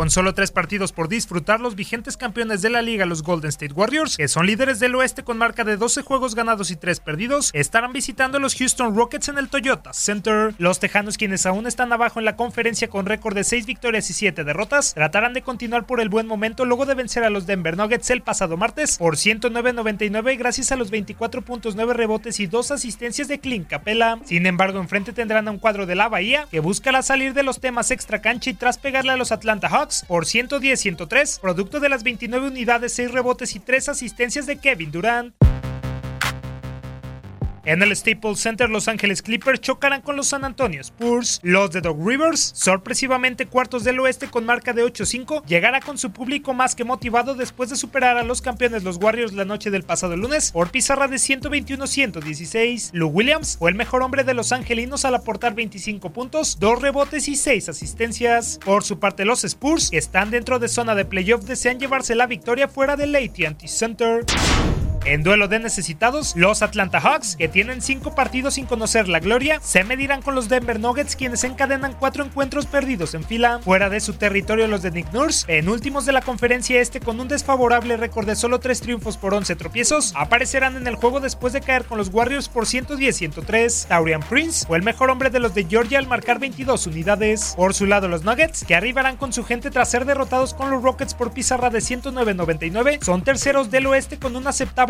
Con solo tres partidos por disfrutar, los vigentes campeones de la liga, los Golden State Warriors, que son líderes del oeste con marca de 12 juegos ganados y 3 perdidos, estarán visitando a los Houston Rockets en el Toyota Center. Los Tejanos, quienes aún están abajo en la conferencia con récord de 6 victorias y 7 derrotas, tratarán de continuar por el buen momento luego de vencer a los Denver Nuggets el pasado martes por 109-99 gracias a los 24 puntos, 9 rebotes y 2 asistencias de Clint Capella. Sin embargo, enfrente tendrán a un cuadro de la Bahía que buscará salir de los temas extra cancha y tras pegarle a los Atlanta Hawks por 110-103, producto de las 29 unidades, 6 rebotes y 3 asistencias de Kevin Durant. En el Staples Center, Los Ángeles Clippers chocarán con los San Antonio Spurs. Los de Dog Rivers, sorpresivamente cuartos del oeste con marca de 8-5, llegará con su público más que motivado después de superar a los campeones los Warriors la noche del pasado lunes por pizarra de 121-116. Lou Williams fue el mejor hombre de los angelinos al aportar 25 puntos, 2 rebotes y 6 asistencias. Por su parte, los Spurs, que están dentro de zona de playoff, desean llevarse la victoria fuera del AT&T Center. En duelo de necesitados, los Atlanta Hawks, que tienen cinco partidos sin conocer la gloria, se medirán con los Denver Nuggets, quienes encadenan cuatro encuentros perdidos en fila. Fuera de su territorio, los de Nick Nurse, penúltimos de la conferencia este con un desfavorable récord de solo tres triunfos por 11 tropiezos, aparecerán en el juego después de caer con los Warriors por 110-103. Taurian Prince fue el mejor hombre de los de Georgia al marcar 22 unidades. Por su lado, los Nuggets, que arribarán con su gente tras ser derrotados con los Rockets por pizarra de 109-99, son terceros del oeste con un aceptable